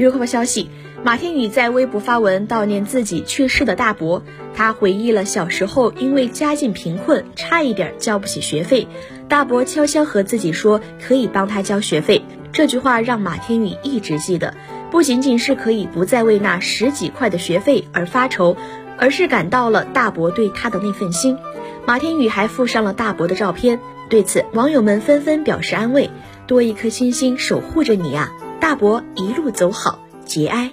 娱乐快报消息，马天宇在微博发文悼念自己去世的大伯。他回忆了小时候因为家境贫困，差一点交不起学费，大伯悄悄和自己说可以帮他交学费。这句话让马天宇一直记得，不仅仅是可以不再为那十几块的学费而发愁，而是感到了大伯对他的那份心。马天宇还附上了大伯的照片，对此网友们纷纷表示安慰：多一颗星星守护着你啊！大伯一路走好，节哀。